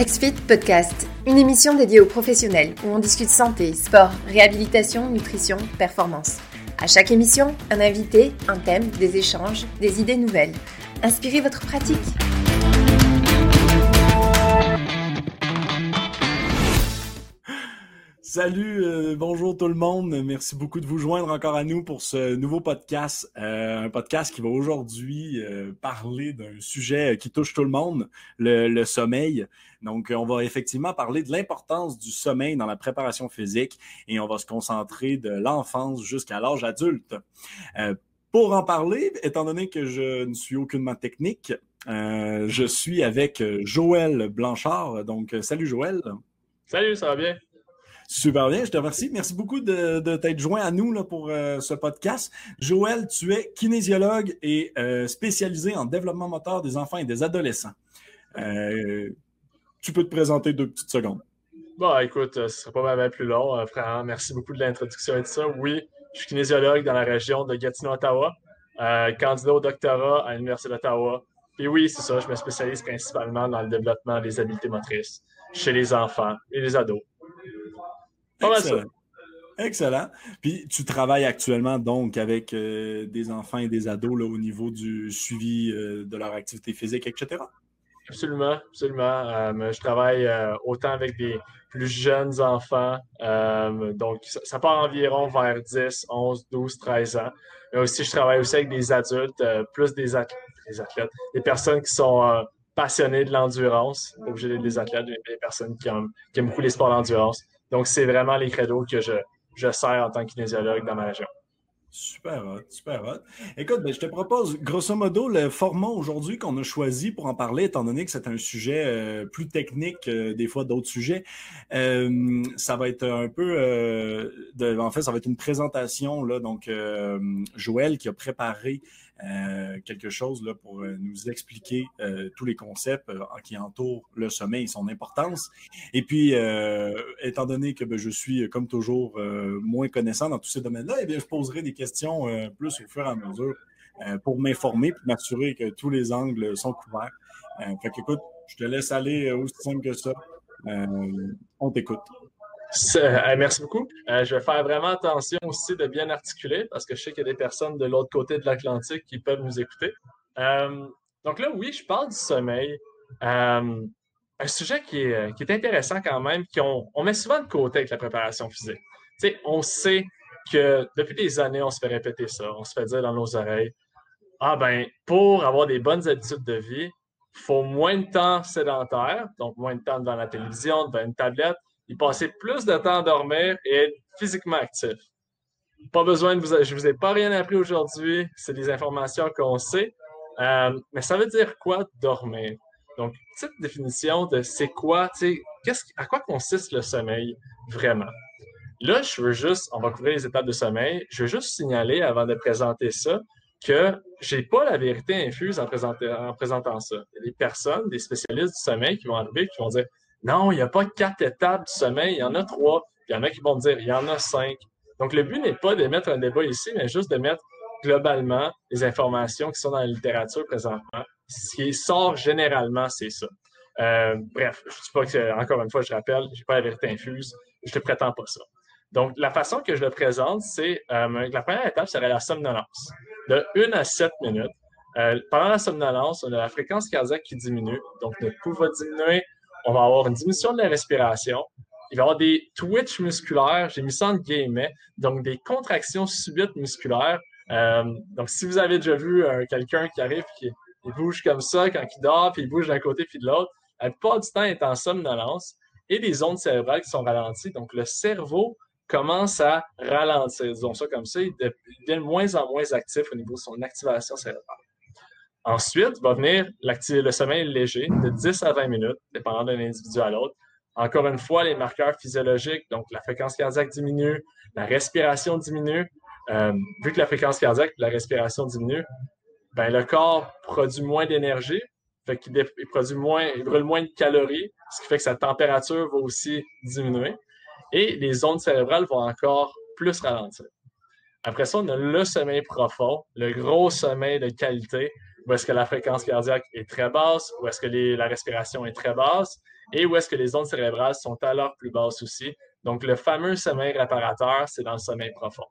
XFIT Podcast, une émission dédiée aux professionnels où on discute santé, sport, réhabilitation, nutrition, performance. À chaque émission, un invité, un thème, des échanges, des idées nouvelles. Inspirez votre pratique. Salut, euh, bonjour tout le monde. Merci beaucoup de vous joindre encore à nous pour ce nouveau podcast. Euh, un podcast qui va aujourd'hui euh, parler d'un sujet qui touche tout le monde, le, sommeil. Donc, on va effectivement parler de l'importance du sommeil dans la préparation physique et on va se concentrer de l'enfance jusqu'à l'âge adulte. pour en parler, étant donné que je ne suis aucunement technique, je suis avec Joël Blanchard. Donc, salut Joël. Salut, ça va bien? Super bien, je te remercie. Merci beaucoup de, t'être joint à nous là, pour euh, ce podcast. Joël, tu es kinésiologue et euh, spécialisé en développement moteur des enfants et des adolescents. Euh, tu peux te présenter deux petites secondes. Bon, écoute, ce ne sera pas mal plus long. frère, merci beaucoup de l'introduction et de ça. Oui, je suis kinésiologue dans la région de Gatineau, Ottawa, candidat au doctorat à l'Université d'Ottawa. Et oui, c'est ça, je me spécialise principalement dans le développement des habiletés motrices chez les enfants et les ados. Excellent. Excellent. Puis tu travailles actuellement donc avec euh, des enfants et des ados là, au niveau du suivi euh, de leur activité physique, etc. Absolument, absolument. Euh, je travaille autant avec des plus jeunes enfants, donc ça, part environ vers 10, 11, 12, 13 ans. Mais aussi, je travaille aussi avec des adultes, plus des, athlètes, des athlètes, des personnes qui sont passionnées de l'endurance, obligé des athlètes, des personnes qui, qui aiment beaucoup les sports d'endurance. Donc, c'est vraiment les credos que je, je sers en tant que kinésiologue dans ma région. Super hot, super hot. Écoute, ben, je te propose, grosso modo, le format aujourd'hui qu'on a choisi pour en parler, étant donné que c'est un sujet euh, plus technique, euh, des fois d'autres sujets. Euh, ça va être un peu, de, en fait, ça va être une présentation, là, donc Joël qui a préparé euh, quelque chose là, pour euh, nous expliquer euh, tous les concepts qui entourent le sommeil et son importance. Et puis, étant donné que ben, je suis, comme toujours, moins connaissant dans tous ces domaines-là, eh bien, je poserai des questions plus au fur et à mesure pour m'informer et m'assurer que tous les angles sont couverts. fait qu'écoute, je te laisse aller aussi simple que ça. on t'écoute. Euh, merci beaucoup. Euh, je vais faire vraiment attention aussi de bien articuler parce que je sais qu'il y a des personnes de l'autre côté de l'Atlantique qui peuvent nous écouter. Euh, donc là, oui, je parle du sommeil. un sujet qui est, intéressant quand même, qu'on on met souvent de côté avec la préparation physique. on sait que depuis des années, on se fait répéter ça. On se fait dire dans nos oreilles Ah ben, pour avoir des bonnes habitudes de vie, il faut moins de temps sédentaire, donc moins de temps devant la télévision, devant une tablette, il passait plus de temps à dormir et être physiquement actif. Pas besoin de vous. Je vous ai pas rien appris aujourd'hui. C'est des informations qu'on sait. Euh, mais ça veut dire quoi dormir? Donc, petite définition de c'est quoi, tu sais, à quoi consiste le sommeil vraiment? Là, je veux juste, on va couvrir les étapes de sommeil. Je veux juste signaler avant de présenter ça que j'ai pas la vérité infuse en, en présentant ça. Il y a des personnes, des spécialistes du sommeil qui vont arriver qui vont dire non, il n'y a pas quatre étapes du sommeil, il y en a trois. il y en a qui vont dire, il y en a cinq. Donc, le but n'est pas de mettre un débat ici, mais juste de mettre globalement les informations qui sont dans la littérature présentement. Ce qui sort généralement, c'est ça. Euh, bref, je ne dis pas que, encore une fois, je rappelle, je n'ai pas la vérité infuse, je ne prétends pas ça. Donc, la façon que je le présente, c'est euh, la première étape serait la somnolence. De 1 à 7 minutes. Euh, pendant la somnolence, on a la fréquence cardiaque qui diminue, donc le pouls va diminuer, on va avoir une diminution de la respiration. Il va y avoir des twitch musculaires, j'ai mis ça en guillemets, donc des contractions subites musculaires. Euh, donc, si vous avez déjà vu euh, quelqu'un qui arrive qui bouge comme ça quand il dort, puis il bouge d'un côté puis de l'autre, la plupart du temps, il est en somnolence et des ondes cérébrales qui sont ralenties. Donc, le cerveau commence à ralentir, disons ça comme ça, il devient de moins en moins actif au niveau de son activation cérébrale. Ensuite, va venir le sommeil léger de 10 à 20 minutes, dépendant d'un individu à l'autre. Encore une fois, les marqueurs physiologiques, donc la fréquence cardiaque diminue, la respiration diminue. Euh, vu que la fréquence cardiaque la respiration diminue, ben, le corps produit moins d'énergie, fait qu'il produit moins, il brûle moins de calories, ce qui fait que sa température va aussi diminuer. Et les ondes cérébrales vont encore plus ralentir. Après ça, on a le sommeil profond, le gros sommeil de qualité, où est-ce que la fréquence cardiaque est très basse, où est-ce que la respiration est très basse. et où est-ce que les ondes cérébrales sont à leur plus basse aussi. Donc, le fameux sommeil réparateur, c'est dans le sommeil profond.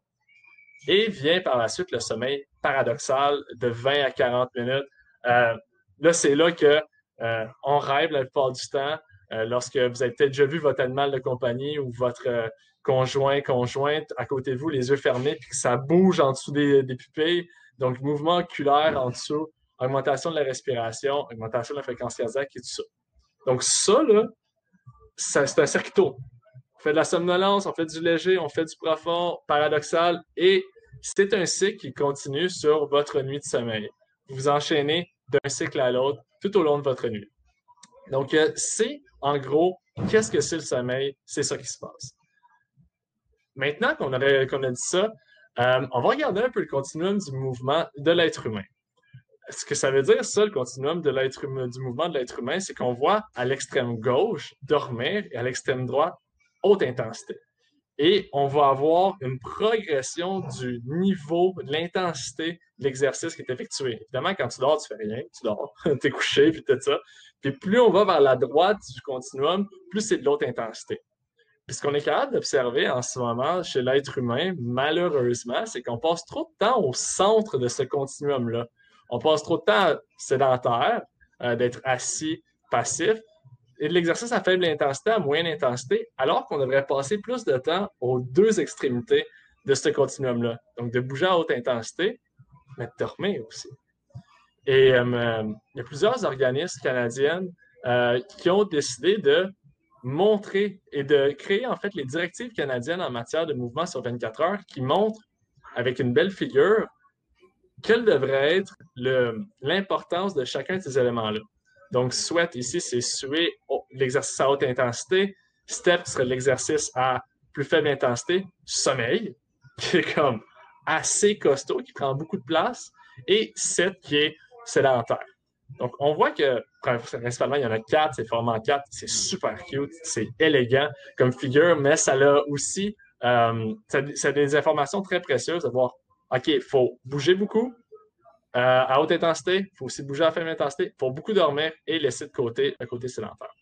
Et vient par la suite le sommeil paradoxal de 20 à 40 minutes. Euh, là, c'est là que euh, rêve la plupart du temps. Euh, lorsque vous avez peut-être déjà vu votre animal de compagnie ou votre conjoint, conjointe à côté de vous, les yeux fermés, puis que ça bouge en dessous des, des pupilles. Donc, mouvement oculaire en dessous, augmentation de la respiration, augmentation de la fréquence cardiaque et tout ça. Donc, ça, là, c'est un circuito. On fait de la somnolence, on fait du léger, on fait du profond, paradoxal, et c'est un cycle qui continue sur votre nuit de sommeil. Vous enchaînez d'un cycle à l'autre tout au long de votre nuit. Donc, euh, c'est en gros, qu'est-ce que c'est le sommeil? C'est ça qui se passe. Maintenant qu'on a, dit ça, euh, on va regarder un peu le continuum du mouvement de l'être humain. Ce que ça veut dire, ça, le continuum de l'être du mouvement de l'être humain, c'est qu'on voit à l'extrême gauche dormir et à l'extrême droite haute intensité. Et on va avoir une progression du niveau, de l'intensité de l'exercice qui est effectué. Évidemment, quand tu dors, tu fais rien, tu dors, tu es couché, puis tout ça. Puis plus on va vers la droite du continuum, plus c'est de l'autre intensité. Puis ce qu'on est capable d'observer en ce moment chez l'être humain, malheureusement, c'est qu'on passe trop de temps au centre de ce continuum-là. On passe trop de temps sédentaire, euh, d'être assis, passif, et de l'exercice à faible intensité à moyenne intensité, alors qu'on devrait passer plus de temps aux deux extrémités de ce continuum-là. Donc, de bouger à haute intensité, mais de dormir aussi. Et euh, il y a plusieurs organismes canadiens euh, qui ont décidé de montrer et de créer en fait les directives canadiennes en matière de mouvement sur 24 heures qui montrent avec une belle figure quelle devrait être l'importance de chacun de ces éléments-là? Donc, sweat ici, c'est suer l'exercice à haute intensité. Step serait l'exercice à plus faible intensité. Sommeil, qui est comme assez costaud, qui prend beaucoup de place. Et set, qui est sédentaire. Donc, on voit que principalement, il y en a quatre, c'est format quatre, c'est super cute, c'est élégant comme figure, mais ça a aussi euh, ça, des informations très précieuses de voir, OK, il faut bouger beaucoup, euh, à haute intensité, il faut aussi bouger à faible intensité, il faut beaucoup dormir et laisser de côté le côté sédentaire.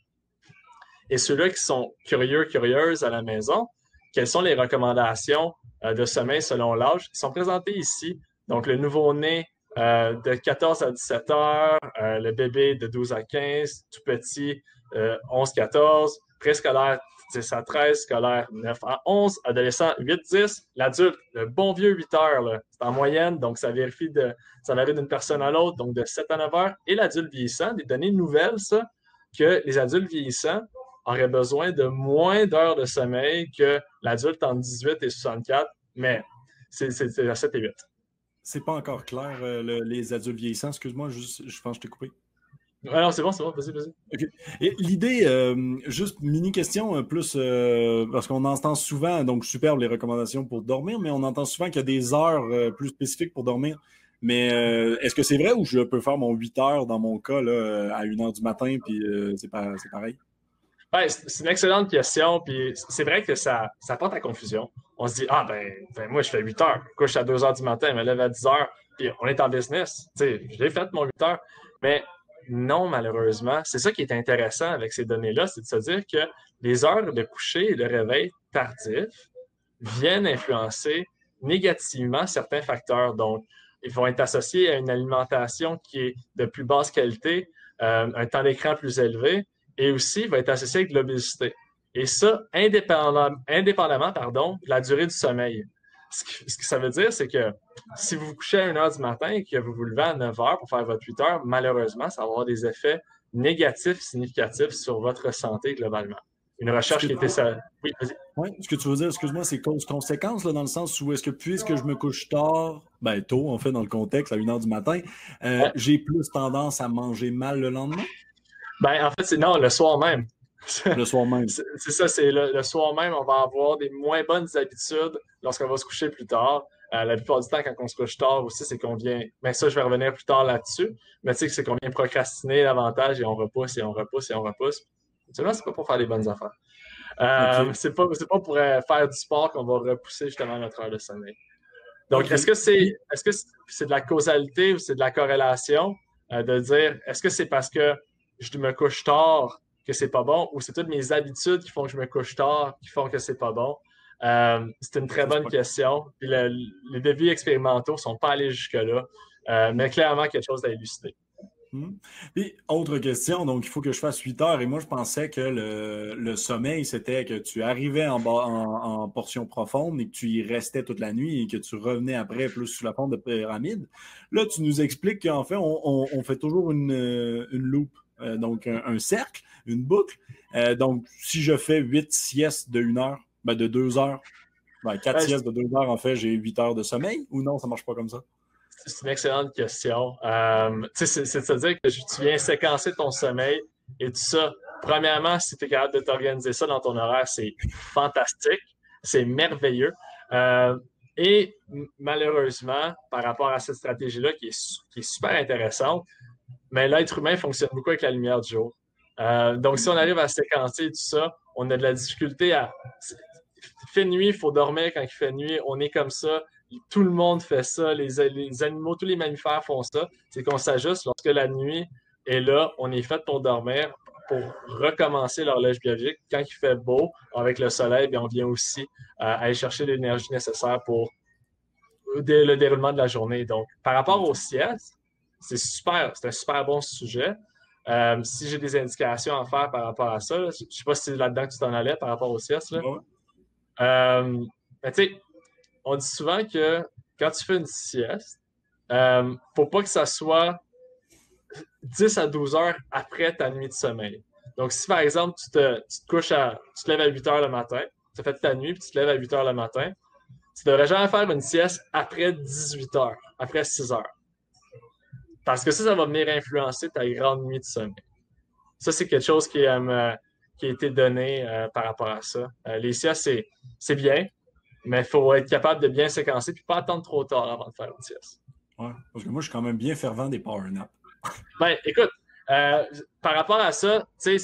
Et ceux-là qui sont curieux, curieuses à la maison, quelles sont les recommandations euh, de sommeil selon l'âge, sont présentées ici. Donc, le nouveau-né euh, de 14 à 17 heures, le bébé de 12 à 15, tout petit 11-14, préscolaire 10 à 13, scolaire 9 à 11, adolescent 8-10, l'adulte, le bon vieux 8 heures, c'est en moyenne, donc ça vérifie de, ça varie d'une personne à l'autre, donc de 7 à 9 heures, et l'adulte vieillissant, des données nouvelles, ça, que les adultes vieillissants auraient besoin de moins d'heures de sommeil que l'adulte en 18 et 64, mais c'est à 7 et 8. C'est pas encore clair, euh, les adultes vieillissants, excuse-moi, je pense que je t'ai coupé. Alors, c'est bon, c'est bon, vas-y, vas-y. L'idée, euh, juste mini question, euh, plus euh, parce qu'on entend souvent, donc superbe les recommandations pour dormir, mais on entend souvent qu'il y a des heures plus spécifiques pour dormir. Mais est-ce que c'est vrai ou je peux faire mon 8 heures dans mon cas là, à 1 heure du matin, puis c'est pareil? Ouais, c'est une excellente question, puis c'est vrai que ça, ça porte à confusion. On se dit, ah ben, ben moi je fais 8 heures, je couche à 2 heures du matin, je me lève à 10 heures, puis on est en business. Tu sais, j'ai fait mon 8 heures, mais non, malheureusement. C'est ça qui est intéressant avec ces données-là, c'est de se dire que les heures de coucher et de réveil tardif viennent influencer négativement certains facteurs. Donc, ils vont être associés à une alimentation qui est de plus basse qualité, euh, un temps d'écran plus élevé, et aussi va être associé avec l'obésité. Et ça, indépendamment, indépendamment pardon, de la durée du sommeil. Ce que, ça veut dire, c'est que si vous vous couchez à 1 h du matin et que vous vous levez à 9 h pour faire votre 8 heures, malheureusement, ça va avoir des effets négatifs significatifs sur votre santé globalement. Une recherche qui était ça. Oui, Oui, ce que tu veux dire, excuse-moi, c'est cause-conséquence, dans le sens où est-ce que puisque je me couche tard, ben tôt, en fait, dans le contexte, à 1 h du matin, euh, j'ai plus tendance à manger mal le lendemain? Ben, en fait, c'est non, le soir même. Le soir même. c'est ça, c'est le, soir même, on va avoir des moins bonnes habitudes lorsqu'on va se coucher plus tard. Euh, la plupart du temps, quand on se couche tard aussi, c'est qu'on vient. Mais ben, ça, je vais revenir plus tard là-dessus. Mais tu sais, c'est qu'on vient procrastiner davantage et on repousse et on repousse et on repousse. Seulement, c'est pas pour faire les bonnes affaires. Euh, C'est pas, pas pour euh, faire du sport qu'on va repousser justement notre heure de sommeil. Donc, est-ce que c'est est-ce que c'est de la causalité ou c'est de la corrélation euh, de dire est-ce que c'est parce que je me couche tard que c'est pas bon ou c'est toutes mes habitudes qui font que je me couche tard qui font que c'est pas bon? Euh, c'est une très bonne question. les devis expérimentaux ne sont pas allés jusque-là, euh, mais clairement quelque chose à élucider. Hmm. autre question, donc il faut que je fasse 8 heures. Et moi, je pensais que le, sommeil, c'était que tu arrivais en, en, portion profonde et que tu y restais toute la nuit et que tu revenais après plus sous la forme de pyramide. Là, tu nous expliques qu'en fait, on, fait toujours une, une loupe, euh, donc un, cercle, une boucle. Euh, donc, si je fais 8 siestes de 1 heure, ben de 2 heures, ben 4 siestes de 2 heures, en fait, j'ai 8 heures de sommeil ou non, ça ne marche pas comme ça? C'est une excellente question. Euh, C'est-à-dire que tu viens séquencer ton sommeil et tout ça. Premièrement, si tu es capable de t'organiser ça dans ton horaire, c'est fantastique, c'est merveilleux. Euh, et malheureusement, par rapport à cette stratégie-là qui est, super intéressante, mais l'être humain fonctionne beaucoup avec la lumière du jour. Euh, donc, si on arrive à séquencer tout ça, on a de la difficulté à. Il fait nuit, il faut dormir quand il fait nuit, on est comme ça. Tout le monde fait ça, les, animaux, tous les mammifères font ça. C'est qu'on s'ajuste lorsque la nuit est là, on est fait pour dormir, pour recommencer l'horloge biologique. Quand il fait beau, avec le soleil, bien, on vient aussi euh, aller chercher l'énergie nécessaire pour le déroulement de la journée. Donc, par rapport aux siestes, c'est super, c'est un super bon sujet. Euh, si j'ai des indications à faire par rapport à ça, je ne sais pas si c'est là-dedans que tu t'en allais par rapport aux siestes. Là. Euh, tu sais, on dit souvent que quand tu fais une sieste, il euh, ne faut pas que ça soit 10 à 12 heures après ta nuit de sommeil. Donc, si par exemple, tu te, couches à. tu te lèves à 8 heures le matin, tu as fait ta nuit, puis tu te lèves à 8 heures le matin, tu ne devrais jamais faire une sieste après 18 heures, après 6 heures. Parce que ça, ça va venir influencer ta grande nuit de sommeil. Ça, c'est quelque chose qui, euh, qui a été donné euh, par rapport à ça. les siestes, c'est bien, mais il faut être capable de bien séquencer et pas attendre trop tard avant de faire une sieste. Oui, parce que moi, je suis quand même bien fervent des power naps. ben, écoute, euh, par rapport à ça, c'est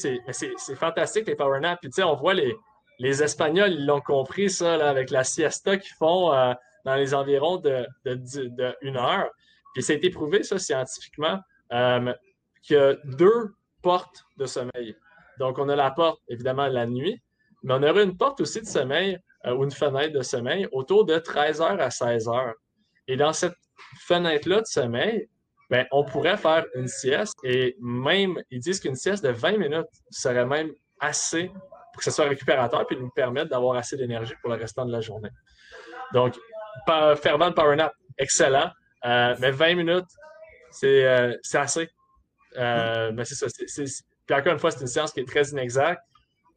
fantastique les power naps. Puis, on voit les, les Espagnols, ils l'ont compris, ça, là, avec la siesta qu'ils font euh, dans les environs de, de, une heure. Puis, ça a été prouvé, ça, scientifiquement, euh, qu'il y a deux portes de sommeil. Donc, on a la porte, évidemment, la nuit, mais on aurait une porte aussi de sommeil euh, ou une fenêtre de sommeil autour de 13h à 16h. Et dans cette fenêtre-là de sommeil, ben, on pourrait faire une sieste et même, ils disent qu'une sieste de 20 minutes serait même assez pour que ce soit récupérateur et nous permettre d'avoir assez d'énergie pour le restant de la journée. Donc, fervent de power nap, excellent, euh, mais 20 minutes, c'est euh, assez. mais c'est ça. puis encore une fois, c'est une séance qui est très inexacte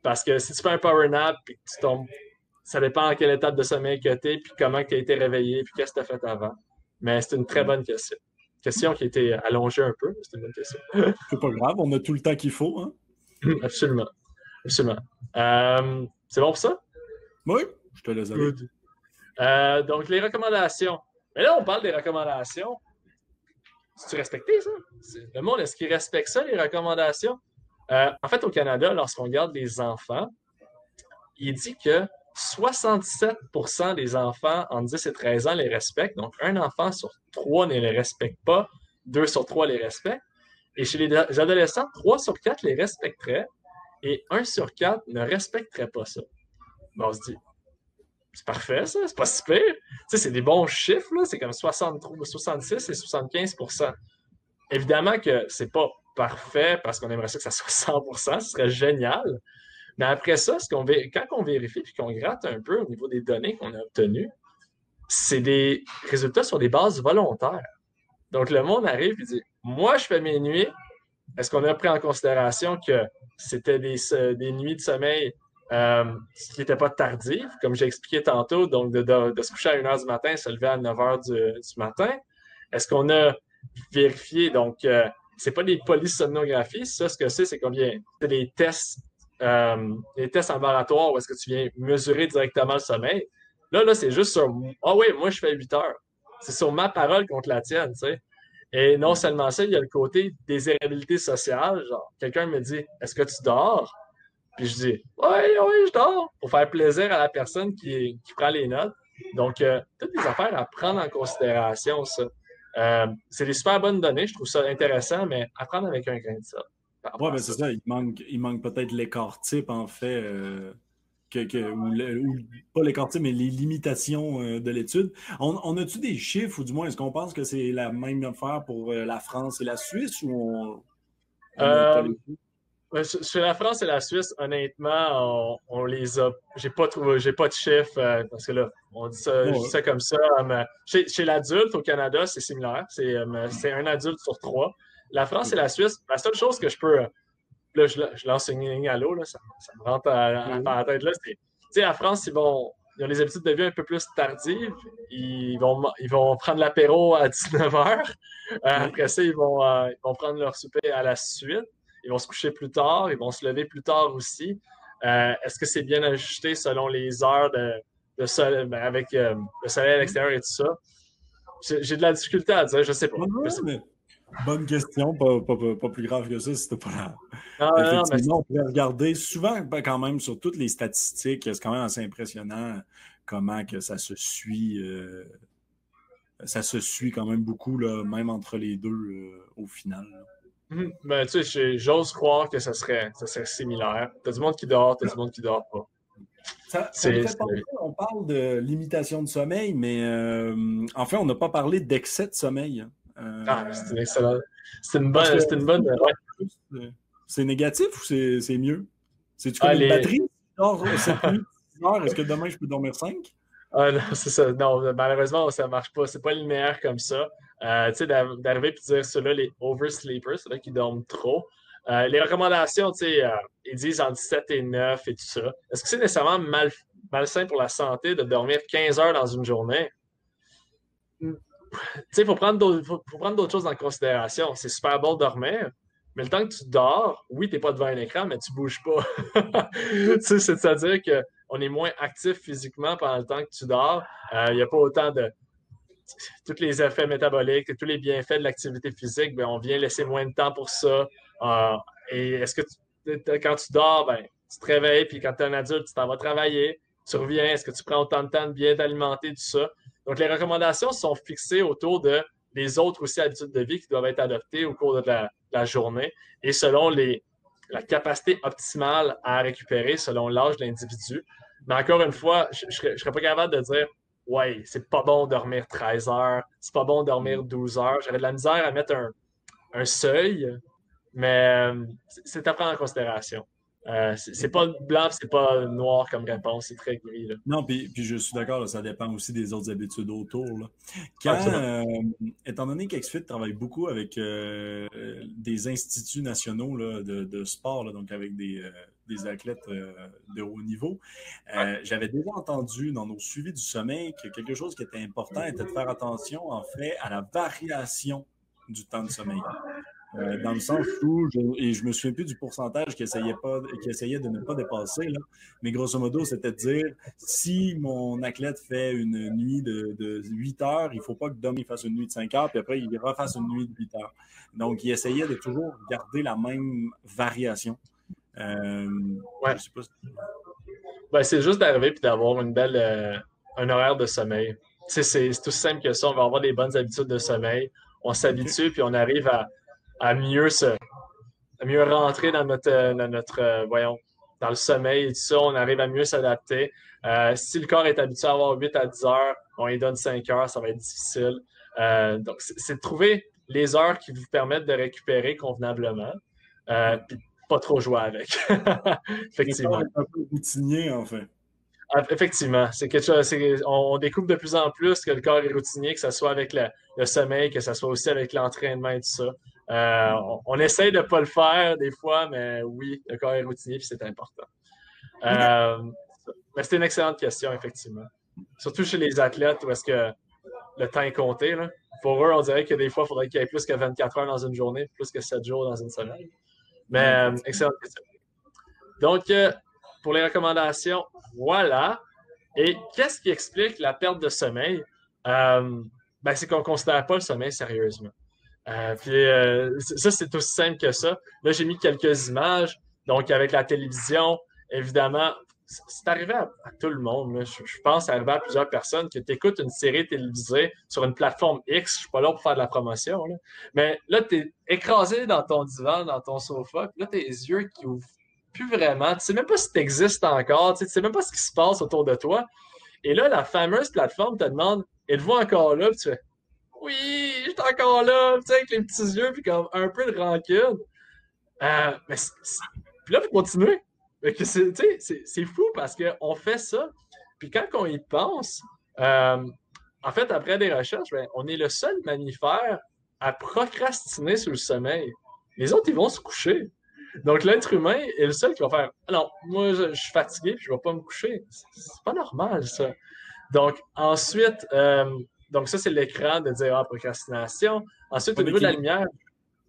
parce que si tu fais un power nap et que tu tombes ça dépend à quelle étape de sommeil que tu es, puis comment tu as été réveillé, puis qu'est-ce que tu as fait avant. Mais c'est une très bonne question. Question qui a été allongée un peu, mais c'est une bonne question. c'est pas grave, on a tout le temps qu'il faut. Hein? Absolument. Absolument. Euh, c'est bon pour ça? Oui, je te laisse aller. Euh, donc, les recommandations. Mais là, on parle des recommandations. C'est-tu respecté, ça? Le monde, est-ce qu'il respecte ça, les recommandations? Euh, en fait, au Canada, lorsqu'on regarde les enfants, il dit que 67% des enfants en 10 et 13 ans les respectent. Donc, un enfant sur trois ne les respecte pas, deux sur trois les respectent. Et chez les adolescents, trois sur quatre les respecteraient et un sur quatre ne respecterait pas ça. on se dit, c'est parfait, ça, c'est pas si pire. Tu sais, c'est des bons chiffres, là, c'est comme 63, 66 et 75% Évidemment que c'est pas parfait parce qu'on aimerait ça que ça soit 100% ce serait génial. Mais après ça, ce qu'on quand on vérifie et qu'on gratte un peu au niveau des données qu'on a obtenues, c'est des résultats sur des bases volontaires. Donc, le monde arrive et dit Moi, je fais mes nuits. Est-ce qu'on a pris en considération que c'était des, nuits de sommeil euh, qui n'étaient pas tardives, comme j'ai expliqué tantôt, donc de, se coucher à 1 h du matin et se lever à 9 h du, matin? Est-ce qu'on a vérifié, donc, euh, c'est pas des polysomnographies, ça, ce que c'est, c'est combien? C'est des tests euh, les tests en laboratoire où est-ce que tu viens mesurer directement le sommeil. Là, là, c'est juste sur Ah oui, moi je fais 8 heures. C'est sur ma parole contre la tienne, tu sais. Et non seulement ça, il y a le côté désirabilité sociale. Genre, quelqu'un me dit Est-ce que tu dors? Puis je dis Oui, oui, je dors. Pour faire plaisir à la personne qui, qui prend les notes. Donc, euh, toutes des affaires à prendre en considération, ça. Euh, c'est des super bonnes données, je trouve ça intéressant, mais à prendre avec un grain de sel. Oui, ben c'est ça. Il manque, il manque peut-être l'écart type, en fait, euh, que, ou, pas l'écart type, mais les limitations euh, de l'étude. On, a-tu des chiffres, ou du moins, est-ce qu'on pense que c'est la même affaire pour euh, la France et la Suisse, ou on. Sur la France et la Suisse, honnêtement, on, les a. J'ai pas trouvé, j'ai pas de chiffres parce que là, on dit ça, ça comme ça. chez, chez l'adulte au Canada, c'est similaire. C'est un adulte sur trois. La France et la Suisse, la seule chose que je peux. Là, je, je lance une ligne à l'eau, ça, ça, me rentre à, la tête là. Tu sais, la France, ils vont. Ils ont les habitudes de vie un peu plus tardives. Ils vont, ils vont prendre l'apéro à 19h. Euh, après ça, ils vont, euh, ils vont prendre leur souper à la suite. Ils vont se coucher plus tard. Ils vont se lever plus tard aussi. Euh, est-ce que c'est bien ajusté selon les heures de, de soleil, ben, avec le soleil à l'extérieur et tout ça? J'ai de la difficulté à dire, je sais pas. Je sais pas. Bonne question, pas, plus grave que ça si c'était pas là. Effectivement, on pourrait regarder souvent ben, quand même sur toutes les statistiques, c'est quand même assez impressionnant comment que ça se suit. Euh, ça se suit quand même beaucoup, là, même entre les deux euh, au final. Hum, ben, tu sais, j'ose croire que ça serait, ça serait similaire. T'as du monde qui dort, t'as du monde qui dort pas. Ça, on parle de limitation de sommeil, mais euh, en fait, on n'a pas parlé d'excès de sommeil. Ah, c'est excellent. C'est une bonne. C'est une bonne C'est négatif ou c'est mieux? C'est-tu comme ah, une batterie? Est-ce que demain je peux dormir 5? Ah non, c'est ça. Non, malheureusement, ça ne marche pas. C'est pas linéaire comme ça. Euh, tu sais, d'arriver et de dire ceux-là, les oversleepers, ceux-là qui dorment trop. Euh, les recommandations, tu sais, euh, ils disent entre 7 et 9 et tout ça. Est-ce que c'est nécessairement mal, malsain pour la santé de dormir 15 heures dans une journée? il faut prendre d'autres choses en considération. C'est super bon de dormir, mais le temps que tu dors, oui, tu n'es pas devant un écran, mais tu ne bouges pas. C'est-à-dire qu'on est moins actif physiquement pendant le temps que tu dors. Il euh, n'y a pas autant de. Tous les effets métaboliques, tous les bienfaits de l'activité physique, ben, on vient laisser moins de temps pour ça. Euh, et est-ce que quand tu dors, ben, tu te réveilles, puis quand tu es un adulte, tu t'en vas travailler, tu reviens, est-ce que tu prends autant de temps de bien t'alimenter, tout ça? Donc, les recommandations sont fixées autour de les autres aussi habitudes de vie qui doivent être adoptées au cours de la, journée et selon les, la capacité optimale à récupérer selon l'âge de l'individu. Mais encore une fois, je ne serais, pas capable de dire Ouais, c'est pas bon de dormir 13 heures, c'est pas bon de dormir 12 heures. J'avais de la misère à mettre un, seuil, mais euh, c'est à prendre en considération. Euh, c'est pas blanc, c'est pas noir comme réponse, c'est très gris. Non, puis, je suis d'accord, ça dépend aussi des autres habitudes autour. Euh, étant donné qu'Exfit travaille beaucoup avec euh, des instituts nationaux de, sport, donc avec des, athlètes de haut niveau, j'avais déjà entendu dans nos suivis du sommeil que quelque chose qui était important était de faire attention en fait à la variation du temps de sommeil. Euh, dans le sens où, je, et je me souviens plus du pourcentage qu'il essayait, pas, essayait de ne pas dépasser, là, mais grosso modo, c'était de dire si mon athlète fait une nuit de, de 8 heures, il ne faut pas que Dom fasse une nuit de 5 heures, puis après, il refasse une nuit de 8 heures. Donc, il essayait de toujours garder la même variation. Euh, ouais. sais pas ben, c'est juste d'arriver et d'avoir une belle, euh, un horaire de sommeil. C'est tout simple que ça. On va avoir des bonnes habitudes de sommeil. On s'habitue, puis on arrive à à mieux se, mieux rentrer dans notre, notre euh, voyons, dans le sommeil et tout ça, on arrive à mieux s'adapter. Euh, si le corps est habitué à avoir 8 à 10 heures, on lui donne 5 heures, ça va être difficile. Euh, donc, c'est de trouver les heures qui vous permettent de récupérer convenablement, puis pas trop jouer avec. Effectivement. Un peu routinier, en fait. Ah, effectivement, c'est quelque chose. On, découvre de plus en plus que le corps est routinier, que ce soit avec le, sommeil, que ce soit aussi avec l'entraînement et tout ça. Euh, on, essaye de ne pas le faire des fois, mais oui, le corps est routinier et c'est important. Euh, mais c'est une excellente question, effectivement. Surtout chez les athlètes où est-ce que le temps est compté. Pour eux, on dirait que des fois, il faudrait qu'il y ait plus que 24 heures dans une journée, plus que 7 jours dans une semaine. Mais euh, excellente question. Donc, pour les recommandations, voilà. Et qu'est-ce qui explique la perte de sommeil? Ben, c'est qu'on ne considère pas le sommeil sérieusement. Euh, puis euh, ça, c'est aussi simple que ça. Là, j'ai mis quelques images. Donc, avec la télévision, évidemment, c'est arrivé à, tout le monde. Je, pense c'est arrivé à plusieurs personnes que tu écoutes une série télévisée sur une plateforme X. Je suis pas là pour faire de la promotion. Mais là, tu es écrasé dans ton divan, dans ton sofa. Là, tes yeux qui ouvrent plus vraiment. Tu sais même pas si tu existes encore. Tu sais, sais même pas ce qui se passe autour de toi. Et là, la fameuse plateforme te demande Êtes-vous encore là? Puis tu fais Oui, je suis encore là. Tu sais, avec les petits yeux, puis comme un peu de rancune. Euh, mais puis là, vous continuez. C'est fou parce qu'on fait ça. Puis quand on y pense, euh, en fait, après des recherches, ben, on est le seul mammifère à procrastiner sur le sommeil. Les autres, ils vont se coucher. Donc, l'être humain est le seul qui va faire Non, moi, je, suis fatigué, puis je ne vais pas me coucher. C'est pas normal, ça. Donc, ensuite, euh, donc ça, c'est l'écran de dire ah, procrastination. Ensuite, au niveau de la lumière.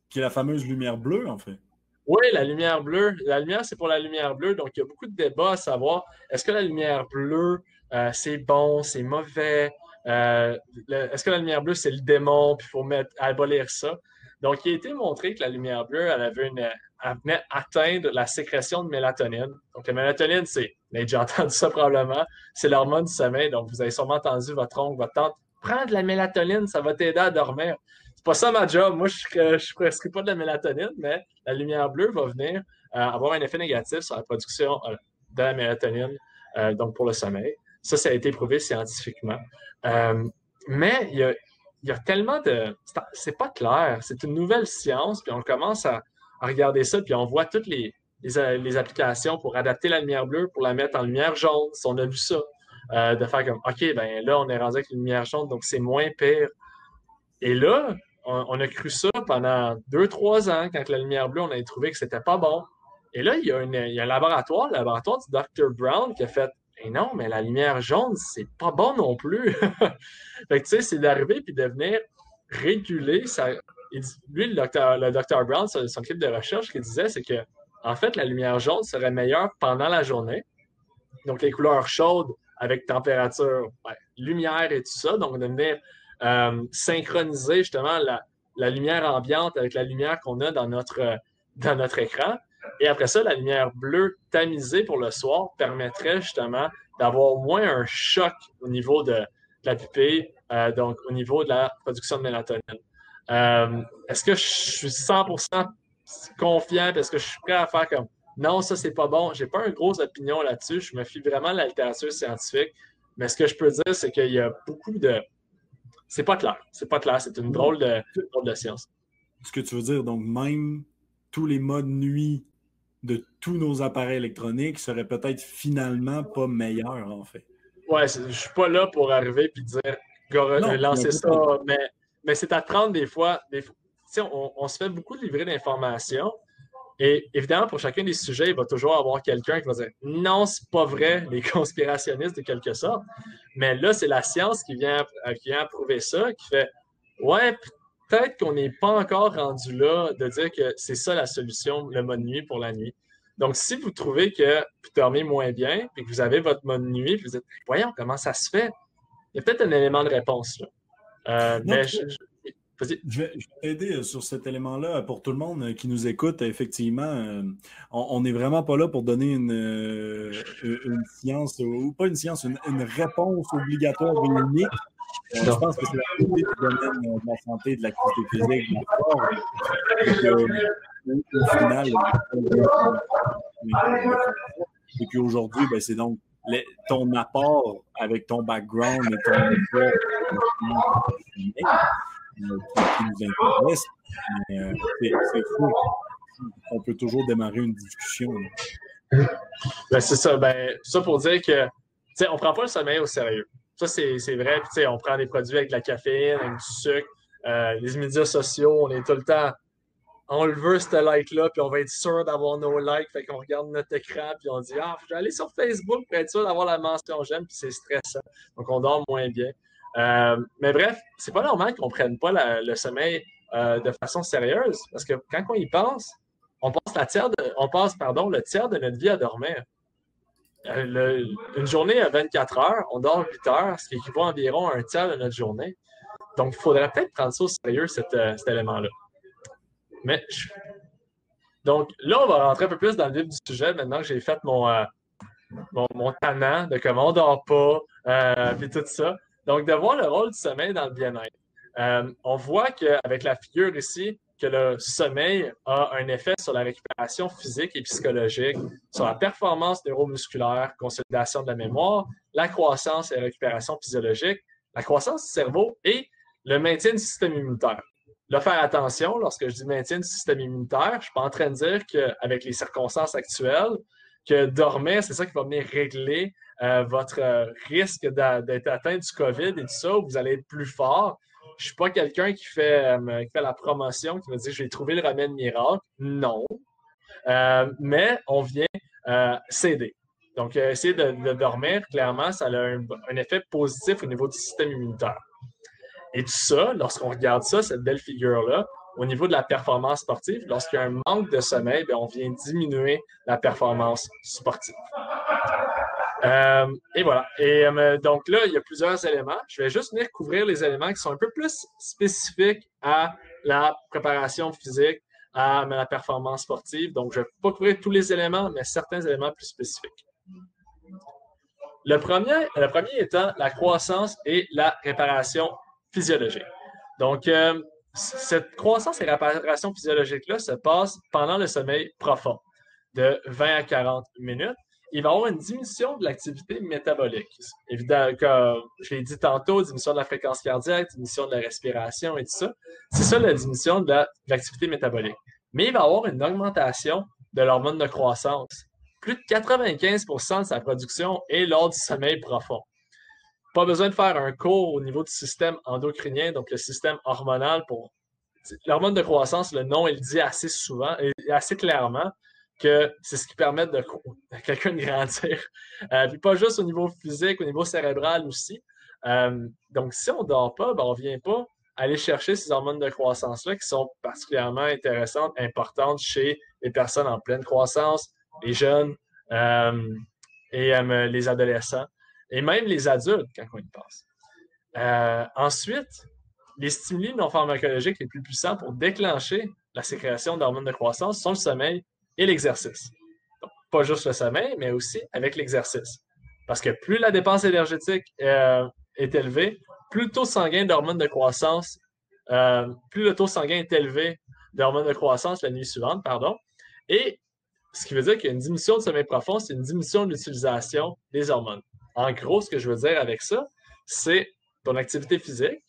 Qui est la fameuse lumière bleue, en fait. Oui, la lumière bleue. La lumière, c'est pour la lumière bleue. Donc, il y a beaucoup de débats à savoir est-ce que la lumière bleue, euh, c'est bon, c'est mauvais? Euh, Est-ce que la lumière bleue, c'est le démon, puis il faut mettre, abolir ça? Donc, il a été montré que la lumière bleue, elle, avait une, venait atteindre la sécrétion de mélatonine. Donc, la mélatonine, c'est, vous avez déjà entendu ça probablement, c'est l'hormone du sommeil. Donc, vous avez sûrement entendu votre oncle, votre tante prendre de la mélatonine, ça va t'aider à dormir pas ça ma job. Moi, je ne prescris pas de la mélatonine, mais la lumière bleue va venir euh, avoir un effet négatif sur la production euh, de la mélatonine, euh, donc pour le sommeil. Ça, ça a été prouvé scientifiquement. mais il y a, tellement de. C'est pas clair. C'est une nouvelle science, puis on commence à, regarder ça, puis on voit toutes les, applications pour adapter la lumière bleue, pour la mettre en lumière jaune, on a vu ça. De faire comme, OK, ben là, on est rendu avec une lumière jaune, donc c'est moins pire. Et là, on, a cru ça pendant deux, trois ans, quand la lumière bleue, on a trouvé que c'était pas bon. Et là, il y, a un laboratoire, le laboratoire du Dr. Brown, qui a fait eh non, mais la lumière jaune, c'est pas bon non plus. fait que, tu sais, c'est d'arriver puis de venir réguler ça. lui, le Dr. Le Dr. Brown, son, clip de recherche, qu'il disait, c'est que, en fait, la lumière jaune serait meilleure pendant la journée. Donc, les couleurs chaudes avec température, lumière et tout ça. Donc, de venir euh, synchroniser justement la, lumière ambiante avec la lumière qu'on a dans notre, dans notre écran. Et après ça, la lumière bleue tamisée pour le soir permettrait justement d'avoir moins un choc au niveau de, la pupille, euh, donc au niveau de la production de mélatonine. Euh, est-ce que je suis 100% confiant? Est-ce que je suis prêt à faire comme non, ça c'est pas bon? J'ai pas une grosse opinion là-dessus. Je me fie vraiment à la littérature scientifique. Mais ce que je peux dire, c'est qu'il y a beaucoup de, c'est pas clair. C'est pas clair. C'est une drôle de, de science. Ce que tu veux dire, donc même tous les modes nuit de tous nos appareils électroniques seraient peut-être finalement pas meilleurs, en fait. Ouais, je suis pas là pour arriver et dire lancer ça, mais, mais c'est à prendre des fois. Des, on, on, se fait beaucoup livrer d'informations, et évidemment, pour chacun des sujets, il va toujours avoir quelqu'un qui va dire non, c'est pas vrai, les conspirationnistes de quelque sorte. Mais là, c'est la science qui vient, euh, qui vient prouver ça, qui fait ouais, peut-être qu'on n'est pas encore rendu là de dire que c'est ça la solution, le mode nuit pour la nuit. Donc, si vous trouvez que vous dormez moins bien, et que vous avez votre mode nuit, puis vous dites voyons comment ça se fait, il y a peut-être un élément de réponse là. Euh, mais je vais, t'aider euh, sur cet élément-là pour tout le monde euh, qui nous écoute. Effectivement, euh, on n'est vraiment pas là pour donner une, science, ou pas une science, une, réponse obligatoire et unique. je pense que c'est la santé du domaine de la santé, de l'activité physique, du sport. au final, et puis aujourd'hui, ben, c'est donc ton apport avec ton background et ton qui, nous intéresse. C'est fou. On peut toujours démarrer une discussion. Ben, c'est ça. Ben, ça pour dire que on ne prend pas le sommeil au sérieux. Ça, c'est vrai. on prend des produits avec de la caféine, avec du sucre. Euh, les médias sociaux, on est tout le temps. On le veut, ce like-là, puis on va être sûr d'avoir nos likes. Fait qu'on regarde notre écran, puis on dit Ah, je vais aller sur Facebook pour être sûr d'avoir la mention j'aime, puis c'est stressant. Donc, on dort moins bien. Euh, mais bref, c'est pas normal qu'on prenne pas le sommeil euh, de façon sérieuse, parce que quand on y pense, on passe, on passe le tiers de notre vie à dormir. Euh, une journée à 24 heures, on dort 8 heures, ce qui équivaut à environ un tiers de notre journée. Donc, il faudrait peut-être prendre ça au sérieux, cet, élément-là. Mais, donc, là, on va rentrer un peu plus dans le vif du sujet maintenant que j'ai fait mon, mon, tannant de comment on dort pas, puis tout ça. Donc, de voir le rôle du sommeil dans le bien-être. Euh, on voit qu'avec la figure ici, que le sommeil a un effet sur la récupération physique et psychologique, sur la performance neuromusculaire, consolidation de la mémoire, la croissance et la récupération physiologique, la croissance du cerveau et le maintien du système immunitaire. Là, faire attention, lorsque je dis maintien du système immunitaire, je ne suis pas en train de dire qu'avec les circonstances actuelles, que dormir, c'est ça qui va venir régler euh, votre euh, risque d'être atteint du COVID et tout ça, vous allez être plus fort. Je ne suis pas quelqu'un qui, fait, euh, qui fait la promotion, qui me dit je vais trouver le remède miracle. Non. mais on vient s'aider. Donc, essayer de, dormir, clairement, ça a un, effet positif au niveau du système immunitaire. Et tout ça, lorsqu'on regarde ça, cette belle figure-là, au niveau de la performance sportive, lorsqu'il y a un manque de sommeil, bien, on vient diminuer la performance sportive. Euh, et voilà. Et euh, donc là, il y a plusieurs éléments. Je vais juste venir couvrir les éléments qui sont un peu plus spécifiques à la préparation physique, à la performance sportive. Donc, je ne vais pas couvrir tous les éléments, mais certains éléments plus spécifiques. Le premier, le premier étant la croissance et la réparation physiologique. Donc, euh, cette croissance et réparation physiologique-là se passe pendant le sommeil profond de 20 à 40 minutes. Il va y avoir une diminution de l'activité métabolique. Évidemment, comme je l'ai dit tantôt, diminution de la fréquence cardiaque, diminution de la respiration et tout ça. C'est ça la diminution de l'activité métabolique. Mais il va y avoir une augmentation de l'hormone de croissance. Plus de 95% de sa production est lors du sommeil profond. Pas besoin de faire un cours au niveau du système endocrinien, donc le système hormonal pour. L'hormone de croissance, le nom, il dit assez souvent assez clairement que c'est ce qui permet de, quelqu'un de grandir. Euh, puis pas juste au niveau physique, au niveau cérébral aussi. Euh, donc, si on ne dort pas, ben, on ne vient pas aller chercher ces hormones de croissance-là qui sont particulièrement intéressantes, importantes chez les personnes en pleine croissance, les jeunes euh, et les adolescents et même les adultes quand on y pense. Euh, ensuite, les stimuli non pharmacologiques les plus puissants pour déclencher la sécrétion d'hormones de croissance sont le sommeil et l'exercice. pas juste le sommeil, mais aussi avec l'exercice. Parce que plus la dépense énergétique euh, est élevée, plus le taux sanguin d'hormones de croissance, euh, plus le taux sanguin est élevé d'hormones de croissance la nuit suivante, pardon. Et ce qui veut dire qu'il y a une diminution de sommeil profond, c'est une diminution de l'utilisation des hormones. En gros, ce que je veux dire avec ça, c'est ton activité physique,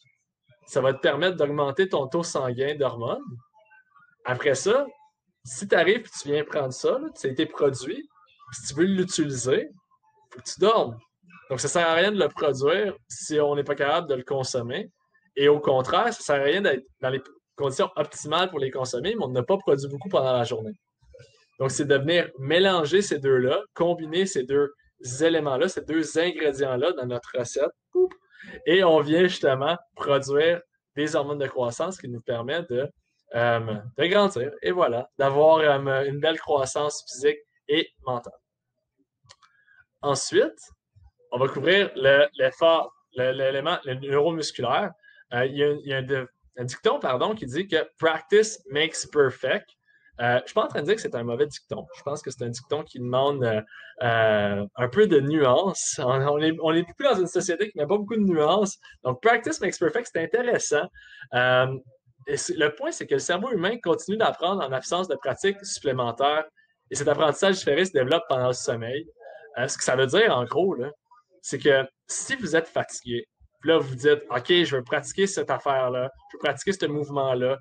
ça va te permettre d'augmenter ton taux sanguin d'hormones. Après ça, si tu arrives et tu viens prendre ça, a été produit, si tu veux l'utiliser, il faut que tu dormes. Donc, ça ne sert à rien de le produire si on n'est pas capable de le consommer. Et au contraire, ça ne sert à rien d'être dans les conditions optimales pour les consommer, mais on n'a pas produit beaucoup pendant la journée. Donc, c'est de venir mélanger ces deux-là, combiner ces deux éléments-là, ces deux ingrédients-là dans notre recette. Et on vient justement produire des hormones de croissance qui nous permettent de, de grandir. Et voilà, d'avoir euh, une belle croissance physique et mentale. Ensuite, on va couvrir l'effort, l'élément neuromusculaire. Euh, il y a, un, dicton pardon, qui dit que practice makes perfect. Euh, je ne suis pas en train de dire que c'est un mauvais dicton. Je pense que c'est un dicton qui demande euh, euh, un peu de nuance. On, est, on plus dans une société qui n'a pas beaucoup de nuances. Donc, practice makes perfect, c'est intéressant. Le point, c'est que le cerveau humain continue d'apprendre en absence de pratiques supplémentaires. Et cet apprentissage différé se développe pendant le sommeil. ce que ça veut dire, en gros, c'est que si vous êtes fatigué, là, vous dites, OK, je veux pratiquer cette affaire-là, je veux pratiquer ce mouvement-là,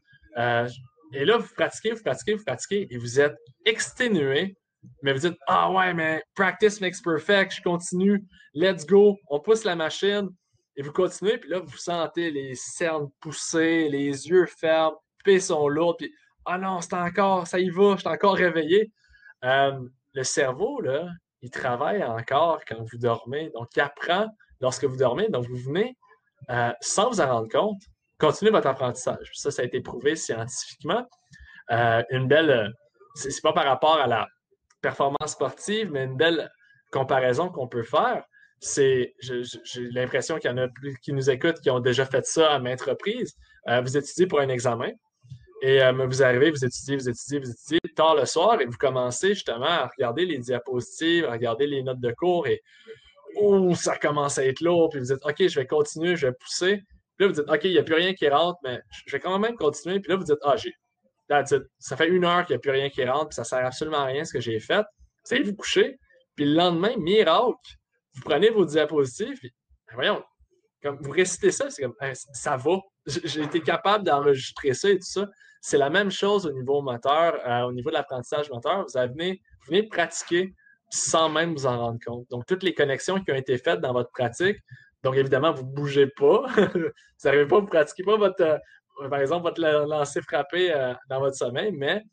et là, vous pratiquez, vous pratiquez, vous pratiquez, et vous êtes exténué, mais vous dites Ah ouais, mais practice makes perfect, je continue, let's go, on pousse la machine, et vous continuez, puis là, vous sentez les cernes pousser, les yeux fermes, puis sont lourds, puis Ah non, c'est encore, ça y va, je suis encore réveillé. Euh, le cerveau, là, il travaille encore quand vous dormez. Donc, il apprend lorsque vous dormez. Donc, vous venez, euh, sans vous en rendre compte, continuez votre apprentissage. Ça, ça a été prouvé scientifiquement. Euh, une belle, c'est pas par rapport à la performance sportive, mais une belle comparaison qu'on peut faire. C'est, j'ai l'impression qu'il y en a qui nous écoutent qui ont déjà fait ça à maintes reprises. Euh, vous étudiez pour un examen. Et euh, vous arrivez, vous étudiez, vous étudiez, vous étudiez tard le soir et vous commencez justement à regarder les diapositives, à regarder les notes de cours et oh, ça commence à être lourd. Puis vous dites, OK, je vais continuer, je vais pousser. Puis là, vous dites, OK, il n'y a plus rien qui rentre, mais je vais quand même continuer. Puis là, vous dites, ah, j'ai. Ça fait une heure qu'il n'y a plus rien qui rentre, puis ça ne sert absolument à rien ce que j'ai fait. Vous allez vous coucher. Puis le lendemain, miracle, vous prenez vos diapositives, puis ben voyons, comme vous récitez ça, c'est comme ça va. J'ai été capable d'enregistrer ça et tout ça. C'est la même chose au niveau moteur, euh, au niveau de l'apprentissage moteur. Vous, vous venez pratiquer sans même vous en rendre compte. Donc, toutes les connexions qui ont été faites dans votre pratique, donc évidemment, vous ne bougez pas. vous n'arrivez pas, vous ne pratiquez pas votre, euh, par exemple, votre lancer frappé euh, dans votre sommeil, mais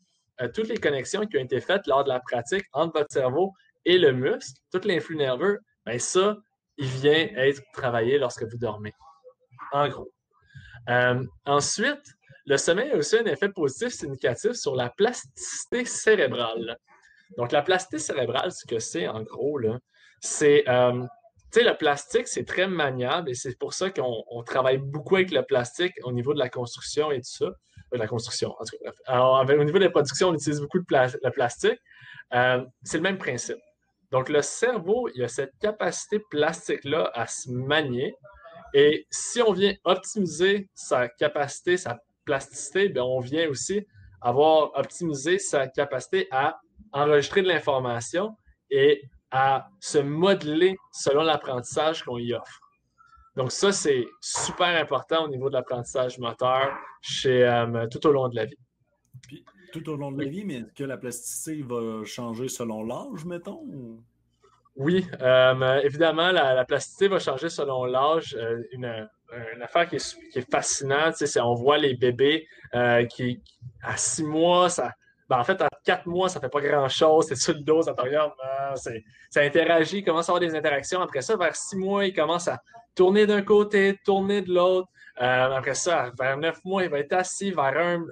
toutes les connexions qui ont été faites lors de la pratique entre votre cerveau et le muscle, tout l'influx nerveux, bien ça, il vient être travaillé lorsque vous dormez. En gros. Euh, ensuite, le sommeil a aussi un effet positif significatif sur la plasticité cérébrale. Donc, la plasticité cérébrale, ce que c'est, en gros, c'est, euh, tu sais, le plastique, c'est très maniable et c'est pour ça qu'on travaille beaucoup avec le plastique au niveau de la construction et tout ça. Euh, la construction, en tout cas. Alors, au niveau de la production, on utilise beaucoup de le plastique. c'est le même principe. Donc, le cerveau, il a cette capacité plastique-là à se manier. Et si on vient optimiser sa capacité, sa plasticité, bien, on vient aussi avoir optimisé sa capacité à enregistrer de l'information et à se modeler selon l'apprentissage qu'on y offre. Donc, ça, c'est super important au niveau de l'apprentissage moteur chez, euh, tout au long de la vie. Tout au long de la vie, mais est-ce que la plasticité va changer selon l'âge, mettons? Oui, euh, évidemment, la, plasticité va changer selon l'âge. Euh, une, affaire qui est, fascinante, c'est on voit les bébés euh, qui, à six mois, ça, ben, en fait, à quatre mois, ça ne fait pas grand-chose. C'est sur le dos, ça te regarde, ah, ça interagit, commence à avoir des interactions. Après ça, vers six mois, il commence à tourner d'un côté, tourner de l'autre. après ça, vers neuf mois, il va être assis, vers un,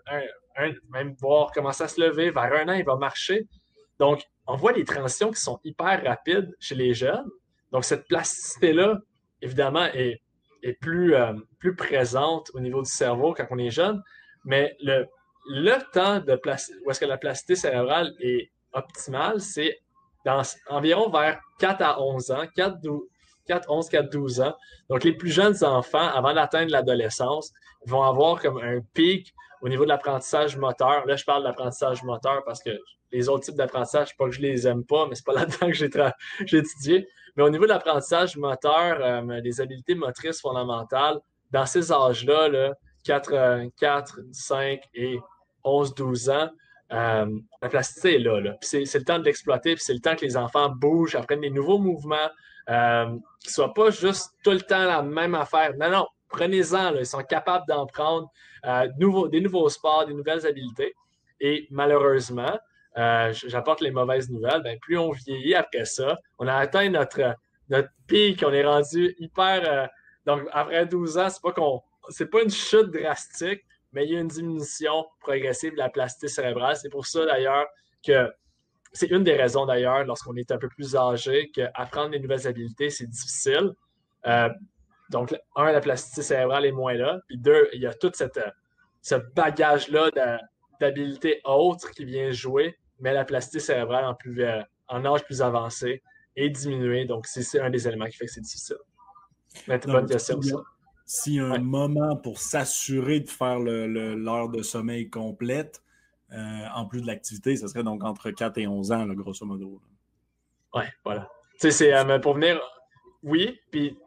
même voir commencer à se lever. Vers un an, il va marcher. Donc, on voit les transitions qui sont hyper rapides chez les jeunes. Donc, cette plasticité-là, évidemment, est, plus, euh, plus présente au niveau du cerveau quand on est jeune. Mais le, le temps de où est-ce que la plasticité cérébrale est optimale, c'est environ vers 4 à 11 ans, 4, 4 11, 4, 12 ans. Donc, les plus jeunes enfants, avant d'atteindre l'adolescence, vont avoir comme un pic au niveau de l'apprentissage moteur. Là, je parle d'apprentissage moteur parce que les autres types d'apprentissage, pas que je les aime pas, mais c'est pas là-dedans que j'ai, étudié. Mais au niveau de l'apprentissage moteur, euh, des habiletés motrices fondamentales, dans ces âges-là, 4, 4, 5 et 11, 12 ans, euh, la plasticité est là. C'est, le temps de l'exploiter, puis c'est le temps que les enfants bougent, apprennent des nouveaux mouvements, euh, ne pas juste tout le temps la même affaire. Non, non, prenez-en, ils sont capables d'en prendre des nouveaux sports, des nouvelles habiletés. Et malheureusement, euh, j'apporte les mauvaises nouvelles, ben, plus on vieillit après ça, on a atteint notre, notre pic, on est rendu hyper. Euh, donc, après 12 ans, c'est pas qu'on. C'est pas une chute drastique, mais il y a une diminution progressive de la plasticité cérébrale. C'est pour ça d'ailleurs que c'est une des raisons d'ailleurs, lorsqu'on est un peu plus âgé, qu'apprendre des nouvelles habiletés, c'est difficile. Euh, donc, un, la plasticité cérébrale est moins là. Puis deux, il y a tout cette, ce bagage-là d'habiletés autres qui vient jouer mais la plasticité cérébrale en, plus, euh, en âge plus avancé est diminuée. Donc, c'est un des éléments qui fait que c'est difficile. Mais bonne question, S'il y a un moment pour s'assurer de faire l'heure de sommeil complète, euh, en plus de l'activité, ce serait donc entre 4 et 11 ans, grosso modo. Oui, voilà. Tu sais, c'est euh, pour venir, oui, puis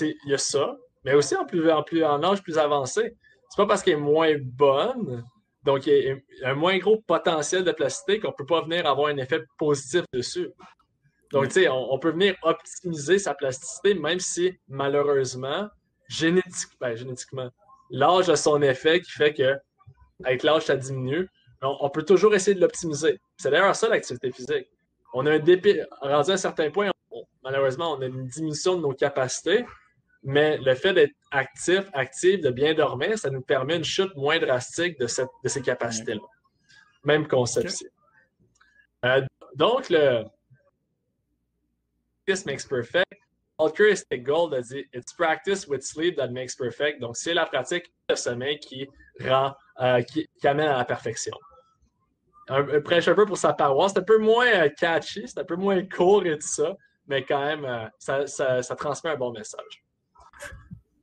il y a ça, mais aussi en, plus, en, plus, en âge plus avancé. C'est pas parce qu'elle est moins bonne donc, il y a un moins gros potentiel de plasticité qu'on ne peut pas venir avoir un effet positif dessus. Donc, tu sais, on, peut venir optimiser sa plasticité, même si, malheureusement, ben, génétiquement, l'âge a son effet qui fait que, avec l'âge, ça diminue. On, peut toujours essayer de l'optimiser. C'est d'ailleurs ça, l'activité physique. On a un dépit, rendu à un certain point, malheureusement, on a une diminution de nos capacités, mais le fait d'être actif, actif, de bien dormir, ça nous permet une chute moins drastique de, cette, de ces capacités-là. Même conception. Euh, donc, le This makes perfect. Altruistic Gold a dit It's practice with sleep that makes perfect. Donc, c'est la pratique de sommeil qui rend, euh, qui, amène à la perfection. Un, prêche un peu pour sa paroisse, c'est un peu moins euh, catchy, c'est un peu moins court et tout ça, mais quand même, euh, ça, ça, transmet un bon message.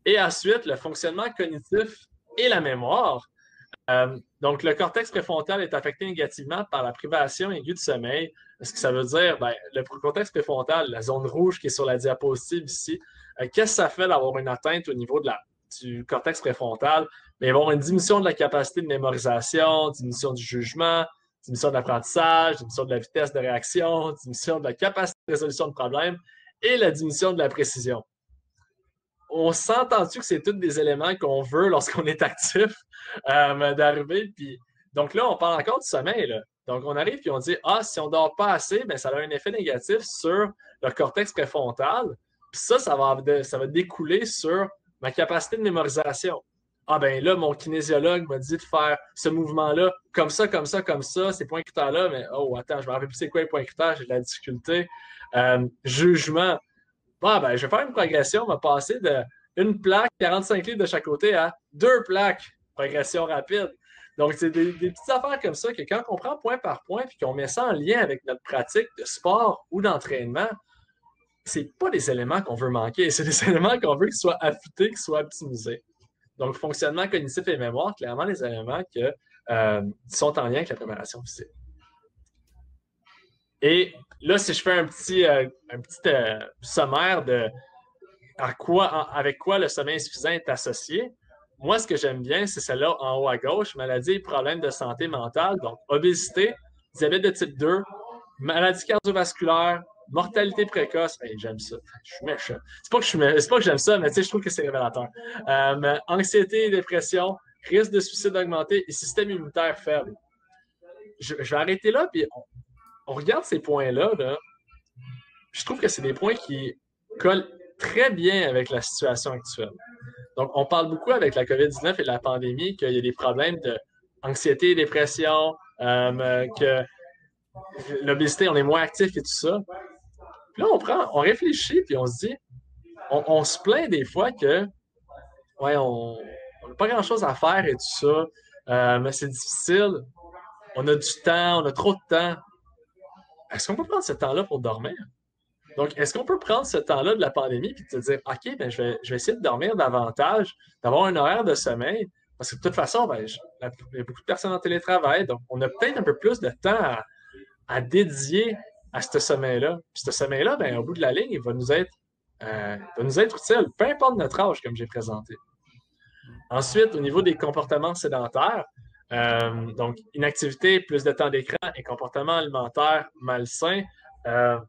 Et ensuite, le fonctionnement cognitif et la mémoire. donc, le cortex préfrontal est affecté négativement par la privation aiguë de sommeil, ce que ça veut dire, ben, le cortex préfrontal, la zone rouge qui est sur la diapositive ici, euh, qu'est-ce que ça fait d'avoir une atteinte au niveau de la, du cortex préfrontal? Mais avoir une diminution de la capacité de mémorisation, diminution du jugement, diminution de l'apprentissage, diminution de la vitesse de réaction, diminution de la capacité de résolution de problèmes et la diminution de la précision. On s'entend-tu que c'est tous des éléments qu'on veut lorsqu'on est actif euh, d'arriver? Puis, donc là, on parle encore du sommeil. Donc, on arrive et on dit Ah, si on ne dort pas assez, bien, ça a un effet négatif sur le cortex préfrontal. Puis ça, ça va, ça va découler sur ma capacité de mémorisation. Ah, ben là, mon kinésiologue m'a dit de faire ce mouvement-là comme ça, comme ça, comme ça, ces points critères-là, mais oh, attends, je me rappelle plus c'est quoi les points critères, j'ai de la difficulté. Euh, jugement. Ah, ben, je vais faire une progression, on va passer de une plaque, 45 litres de chaque côté, à deux plaques, progression rapide. Donc, c'est des, petites affaires comme ça que quand on prend point par point puis qu'on met ça en lien avec notre pratique de sport ou d'entraînement, c'est pas des éléments qu'on veut manquer, c'est des éléments qu'on veut qu'ils soient affûtés, qu'ils soient optimisés. Donc, fonctionnement cognitif et mémoire, clairement, des éléments qui euh, sont en lien avec la préparation physique. Et là, si je fais un petit, euh, un petit euh, sommaire de à quoi, avec quoi le sommeil insuffisant est associé, moi, ce que j'aime bien, c'est celle-là en haut à gauche, maladie et problèmes de santé mentale, donc obésité, diabète de type 2, maladie cardiovasculaire, mortalité précoce. j'aime ça. Je suis méchant. C'est pas que je pas que j'aime ça, mais je trouve que c'est révélateur. Euh, anxiété et dépression, risque de suicide augmenté et système immunitaire faible. Je, vais arrêter là, puis on, regarde ces points-là. Là. Je trouve que c'est des points qui collent très bien avec la situation actuelle. Donc, on parle beaucoup avec la COVID-19 et la pandémie qu'il y a des problèmes d'anxiété et dépression, euh, que l'obésité, on est moins actif et tout ça. Puis là, on prend, on réfléchit, puis on se dit, on, se plaint des fois que, ouais, on n'a pas grand-chose à faire et tout ça, euh, mais c'est difficile. On a du temps, on a trop de temps. Est-ce qu'on peut prendre ce temps-là pour dormir? Donc, est-ce qu'on peut prendre ce temps-là de la pandémie et te dire, OK, ben, je, vais, essayer de dormir davantage, d'avoir un horaire de sommeil? Parce que de toute façon, ben, il y a beaucoup de personnes en télétravail, donc on a peut-être un peu plus de temps à, dédier à ce sommeil-là. Puis ce sommeil-là, ben, au bout de la ligne, il va nous être, euh, va nous être utile, peu importe notre âge, comme j'ai présenté. Ensuite, au niveau des comportements sédentaires, euh, donc inactivité, plus de temps d'écran et comportement alimentaire malsain, euh,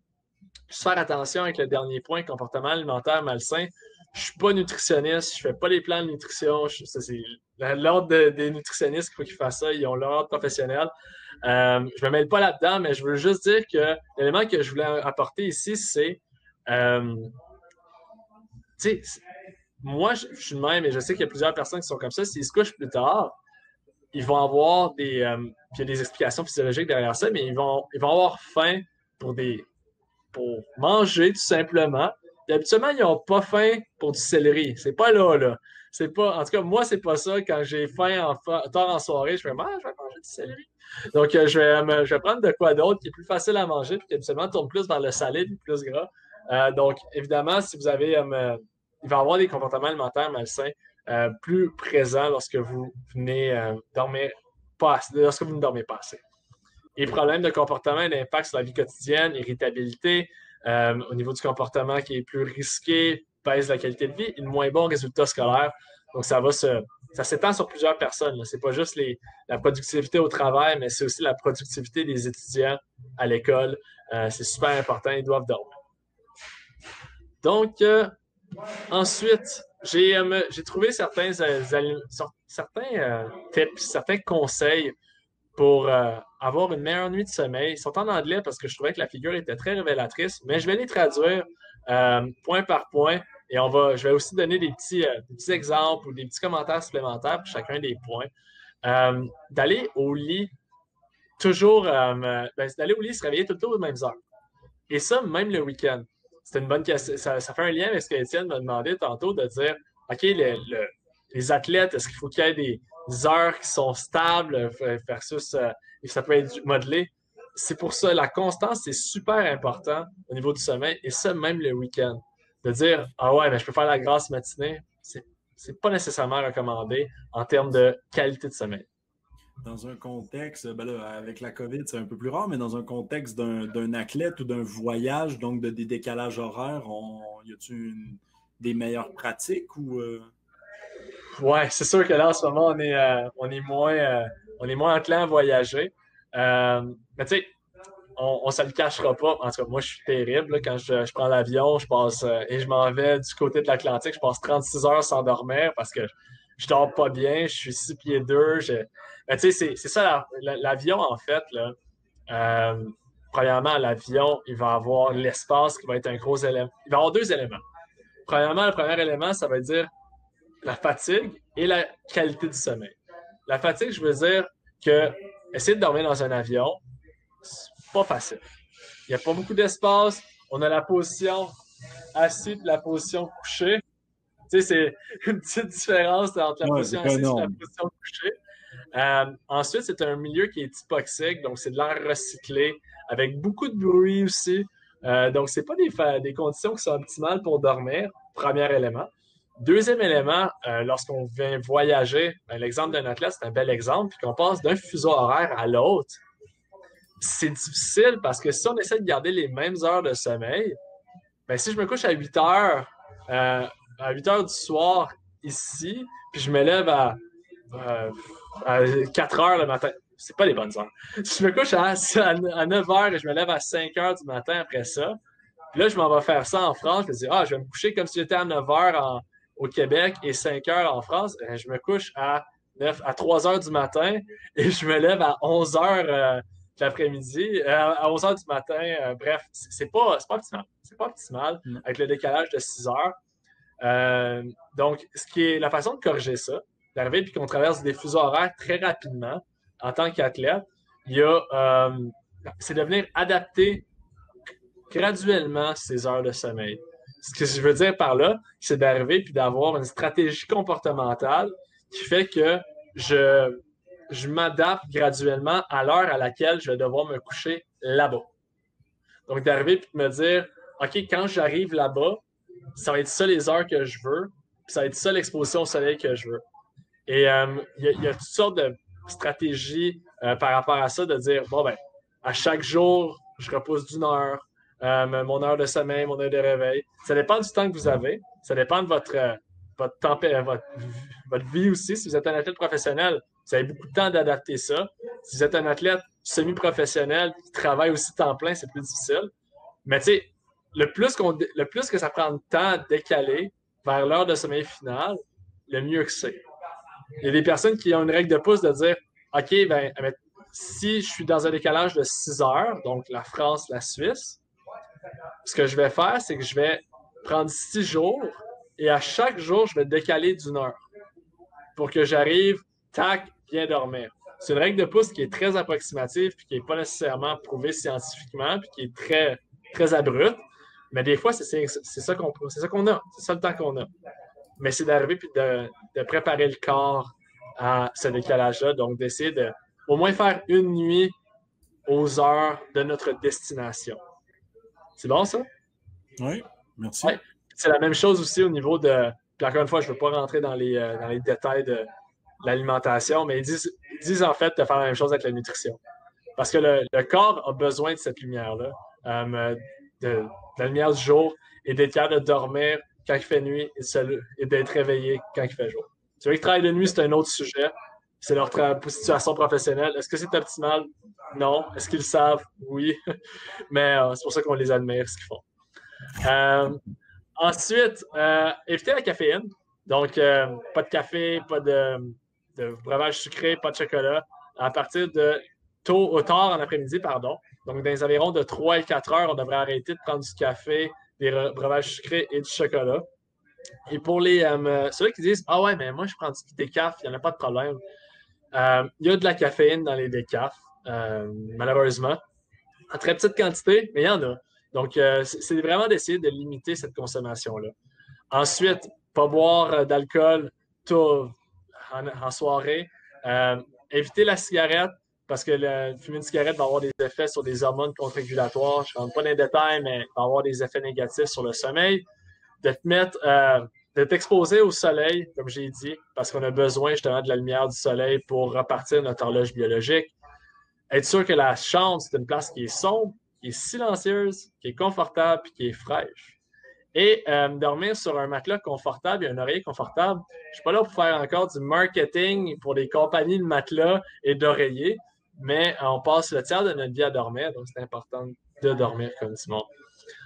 faire attention avec le dernier point, comportement alimentaire malsain. Je suis pas nutritionniste, je fais pas les plans de nutrition. C'est l'ordre des nutritionnistes qu'il faut qu'ils fassent ça. Ils ont l'ordre professionnel. Euh, je me mêle pas là-dedans, mais je veux juste dire que l'élément que je voulais apporter ici, c'est. Euh, tu sais, moi, je, suis de même et je sais qu'il y a plusieurs personnes qui sont comme ça. S'ils se couchent plus tard, ils vont avoir des. Euh, puis il y a des explications physiologiques derrière ça, mais ils vont, ils vont avoir faim pour des, pour manger tout simplement. Habituellement, ils n'ont pas faim pour du céleri. C'est pas là, là. C'est pas, en tout cas, moi, c'est pas ça. Quand j'ai faim en, tard en soirée, je vais, ah, je vais manger du céleri. Donc, euh, je, vais, je vais prendre de quoi d'autre qui est plus facile à manger, puis qui habituellement tourne plus vers le salé, plus gras. Euh, donc, évidemment, si vous avez, euh, il va y avoir des comportements alimentaires malsains plus présents lorsque vous venez dormir pas lorsque vous ne dormez pas assez. Les problèmes de comportement et d'impact sur la vie quotidienne, irritabilité, euh, au niveau du comportement qui est plus risqué, pèse la qualité de vie, et moins bon résultat scolaire. Donc, ça va. Ça s'étend sur plusieurs personnes. Ce n'est pas juste les, la productivité au travail, mais c'est aussi la productivité des étudiants à l'école. Euh, c'est super important, ils doivent dormir. Donc, euh, ensuite, j'ai trouvé certains, certains tips, certains conseils pour euh, avoir une meilleure nuit de sommeil. Ils sont en anglais parce que je trouvais que la figure était très révélatrice, mais je vais les traduire euh, point par point et on va, je vais aussi donner des petits, euh, exemples ou des petits commentaires supplémentaires pour chacun des points. d'aller au lit toujours, ben, d'aller au lit se réveiller tout le temps aux mêmes heures. Et ça, même le week-end. c'est une bonne question. Ça, fait un lien avec ce qu'Étienne m'a demandé tantôt de dire OK, les athlètes, est-ce qu'il faut qu'il y ait des heures qui sont stables versus euh, ça peut être modelé? C'est pour ça, la constance, c'est super important au niveau du sommeil, et ça, même le week-end. De dire Ah ouais, mais je peux faire la grasse matinée, c'est, pas nécessairement recommandé en termes de qualité de sommeil dans un contexte, ben avec la COVID, c'est un peu plus rare, mais dans un contexte d'un athlète ou d'un voyage, donc de des décalages horaires, y a-t-il des meilleures pratiques ou. Euh? Ouais, c'est sûr que là, en ce moment, on est, euh, on est moins, euh, on est moins enclin à voyager. mais tu sais, on ne se le cachera pas. En tout cas, moi, je suis terrible. Quand je, prends l'avion, je passe et je m'en vais du côté de l'Atlantique, je passe 36 heures sans dormir parce que je dors pas bien, je suis six pieds 2. Ben, tu sais, c'est ça, l'avion, en fait, là. Euh, premièrement, l'avion, il va avoir l'espace qui va être un gros élément. Il va avoir deux éléments. Premièrement, le premier élément, ça va dire la fatigue et la qualité du sommeil. La fatigue, je veux dire que essayer de dormir dans un avion, c'est pas facile. Il n'y a pas beaucoup d'espace. On a la position assise et la position couchée. Tu sais, c'est une petite différence entre la position assise et la position couchée. Euh, ensuite, c'est un milieu qui est hypoxique, donc c'est de l'air recyclé, avec beaucoup de bruit aussi. Euh, donc, ce pas des, des, conditions qui sont optimales pour dormir, premier élément. Deuxième élément, euh, lorsqu'on vient voyager, ben, l'exemple d'un athlète, c'est un bel exemple, puis qu'on passe d'un fuseau horaire à l'autre, c'est difficile parce que si on essaie de garder les mêmes heures de sommeil, ben, si je me couche à 8 heures, à 8 heures du soir ici, puis je me lève à à 4 heures le matin. C'est pas les bonnes heures. Je me couche à, 9 heures et je me lève à 5 heures du matin après ça. Puis là, je m'en vais faire ça en France. Je me dis, ah, je vais me coucher comme si j'étais à 9 heures au Québec et 5 heures en France. Et je me couche à, 9, à 3 heures du matin et je me lève à 11 heures euh, l'après-midi, euh, à 11 heures du matin. Euh, bref, c'est pas, pas optimal. C'est pas optimal avec le décalage de 6 heures. donc, ce qui est la façon de corriger ça, d'arriver puis qu'on traverse des fuseaux horaires très rapidement en tant qu'athlète, il y a, euh, c'est de venir adapter graduellement ses heures de sommeil. Ce que je veux dire par là, c'est d'arriver puis d'avoir une stratégie comportementale qui fait que je, je m'adapte graduellement à l'heure à laquelle je vais devoir me coucher là-bas. Donc, d'arriver puis de me dire, OK, quand j'arrive là-bas, ça va être ça les heures que je veux, puis ça va être ça l'exposition au soleil que je veux. Et euh, il y, a toutes sortes de stratégies euh, par rapport à ça, de dire, bon, ben, à chaque jour, je repose d'une heure, euh, mon heure de sommeil, mon heure de réveil. Ça dépend du temps que vous avez. Ça dépend de votre, votre, votre, votre vie aussi. Si vous êtes un athlète professionnel, vous avez beaucoup de temps d'adapter ça. Si vous êtes un athlète semi-professionnel qui travaille aussi temps plein, c'est plus difficile. Mais tu sais, le plus, le plus que ça prend de temps à décaler vers l'heure de sommeil final, le mieux que c'est. Il y a des personnes qui ont une règle de pouce de dire OK, ben, si je suis dans un décalage de 6 heures, donc la France, la Suisse, ce que je vais faire, c'est que je vais prendre 6 jours et à chaque jour, je vais décaler d'une heure pour que j'arrive, tac, bien dormir. C'est une règle de pouce qui est très approximative puis qui n'est pas nécessairement prouvée scientifiquement puis qui est très, très abrupte. Mais des fois, c'est ça qu'on a. C'est ça le temps qu'on a mais c'est d'arriver puis de, préparer le corps à ce décalage-là. Donc, d'essayer de au moins faire une nuit aux heures de notre destination. C'est bon, ça? Oui, merci. C'est la même chose aussi au niveau de. Puis encore une fois, je ne veux pas rentrer dans les, euh, dans les détails de l'alimentation, mais ils disent, en fait de faire la même chose avec la nutrition. Parce que le, corps a besoin de cette lumière-là, euh, de, de, la lumière du jour, et d'être capable de dormir quand il fait nuit et, d'être réveillé quand il fait jour. Tu vois, que travail de nuit, c'est un autre sujet. C'est leur situation professionnelle. Est-ce que c'est optimal? Non. Est-ce qu'ils le savent? Oui. Mais euh, c'est pour ça qu'on les admire, ce qu'ils font. Euh, ensuite, euh, éviter la caféine. Donc, pas de café, pas de, de, breuvage sucré, pas de chocolat. À partir de tôt au tard en après-midi, pardon. Donc, dans les environs de 3 et 4 heures, on devrait arrêter de prendre du café, des breuvages sucrés et du chocolat. Et pour les euh, ceux qui disent Ah ouais, mais moi je prends du décaf, il n'y en a pas de problème. Euh, il y a de la caféine dans les décafs, euh, malheureusement. En très petite quantité, mais il y en a. Donc, c'est vraiment d'essayer de limiter cette consommation-là. Ensuite, pas boire d'alcool en, en, soirée. éviter la cigarette parce que le, fumer une cigarette va avoir des effets sur des hormones contre-régulatoires. Je ne rentre pas dans les détails, mais va avoir des effets négatifs sur le sommeil. De te mettre, euh, de t'exposer au soleil, comme j'ai dit, parce qu'on a besoin justement de la lumière du soleil pour repartir notre horloge biologique. Être sûr que la chambre, c'est une place qui est sombre, qui est silencieuse, qui est confortable, et qui est fraîche. Et euh, dormir sur un matelas confortable et un oreiller confortable. Je ne suis pas là pour faire encore du marketing pour des compagnies de matelas et d'oreillers mais on passe le tiers de notre vie à dormir, donc c'est important de dormir comme Simon.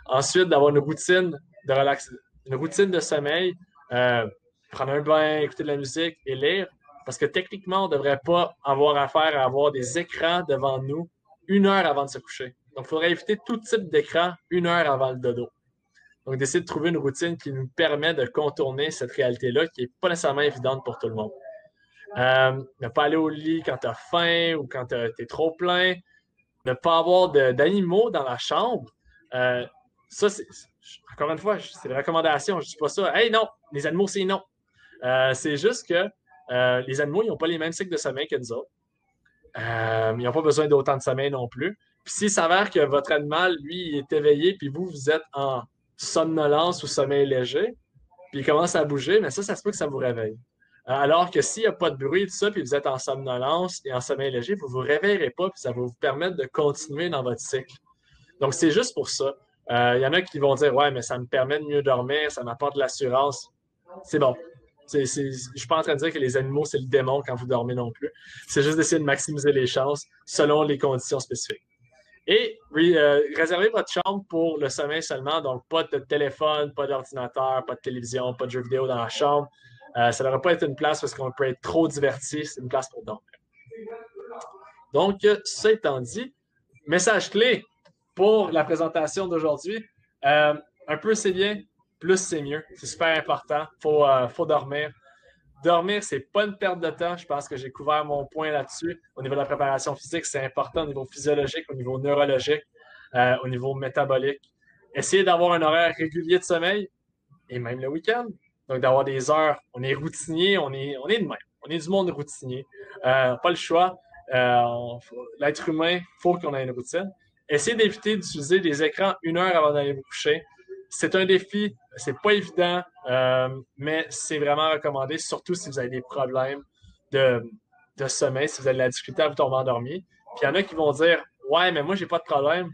Ensuite, d'avoir une routine de relax, une routine de sommeil, euh, prendre un bain, écouter de la musique et lire, parce que techniquement, on ne devrait pas avoir affaire à avoir des écrans devant nous une heure avant de se coucher. Donc, il faudrait éviter tout type d'écran une heure avant le dodo. Donc, d'essayer de trouver une routine qui nous permet de contourner cette réalité-là qui n'est pas nécessairement évidente pour tout le monde. Euh, ne pas aller au lit quand tu as faim ou quand tu es trop plein. Ne pas avoir d'animaux dans la chambre. Euh, ça, c'est, encore une fois, c'est une recommandation. Je ne dis pas ça. Hey, non, les animaux, c'est non. Euh, c'est juste que les animaux, ils n'ont pas les mêmes cycles de sommeil que nous autres. ils n'ont pas besoin d'autant de sommeil non plus. Puis s'il s'avère que votre animal, lui, est éveillé, puis vous, vous êtes en somnolence ou sommeil léger, puis il commence à bouger, mais ça, ça se peut que ça vous réveille. Alors que s'il n'y a pas de bruit, tout ça, puis vous êtes en somnolence et en sommeil léger, vous ne vous réveillerez pas, puis ça va vous permettre de continuer dans votre cycle. Donc, c'est juste pour ça. Euh, il y en a qui vont dire Ouais, mais ça me permet de mieux dormir, ça m'apporte de l'assurance. C'est bon. je ne suis pas en train de dire que les animaux, c'est le démon quand vous dormez non plus. C'est juste d'essayer de maximiser les chances selon les conditions spécifiques. Et oui, euh, réservez votre chambre pour le sommeil seulement. Donc, pas de téléphone, pas d'ordinateur, pas de télévision, pas de jeux vidéo dans la chambre. Euh, ça ne devrait pas être une place parce qu'on peut être trop diverti. C'est une place pour dormir. Donc, ça étant dit, message clé pour la présentation d'aujourd'hui. Euh, un peu, c'est bien. Plus, c'est mieux. C'est super important. Il euh, faut, dormir. Dormir, ce n'est pas une perte de temps. Je pense que j'ai couvert mon point là-dessus. Au niveau de la préparation physique, c'est important au niveau physiologique, au niveau neurologique, au niveau métabolique. Essayez d'avoir un horaire régulier de sommeil et même le week-end. Donc, d'avoir des heures, on est routinier, on est, on est de même. On est du monde routinier. Euh, pas le choix. Euh, l'être humain, il faut qu'on ait une routine. Essayez d'éviter d'utiliser des écrans une heure avant d'aller vous coucher. C'est un défi, c'est pas évident, euh, mais c'est vraiment recommandé, surtout si vous avez des problèmes de, de sommeil, si vous avez de la difficulté à vous tomber endormi. Puis il y en a qui vont dire Ouais, mais moi, j'ai pas de problème,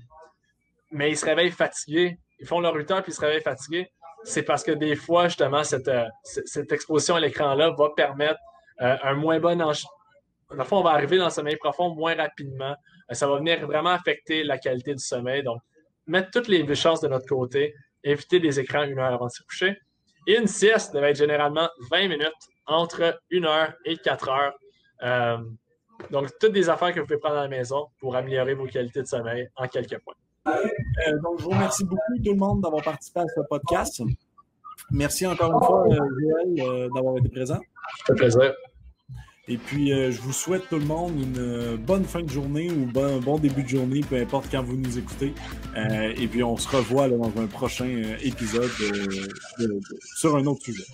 mais ils se réveillent fatigués. Ils font leur 8 heures puis ils se réveillent fatigués c'est parce que des fois, justement, cette, euh, cette exposition à l'écran-là va permettre euh, un moins bon enchaînement. on va arriver dans le sommeil profond moins rapidement. Euh, ça va venir vraiment affecter la qualité du sommeil. Donc, mettre toutes les chances de notre côté, éviter les écrans une heure avant de se coucher. Et une sieste devait être généralement 20 minutes entre une heure et quatre heures. donc, toutes des affaires que vous pouvez prendre à la maison pour améliorer vos qualités de sommeil en quelques points. Euh, donc, je vous remercie beaucoup tout le monde d'avoir participé à ce podcast. Merci encore une fois, euh, Joël, euh, d'avoir été présent. Ça fait plaisir. Et puis, je vous souhaite tout le monde une bonne fin de journée ou un bon début de journée, peu importe quand vous nous écoutez. et puis, on se revoit dans un prochain épisode sur un autre sujet.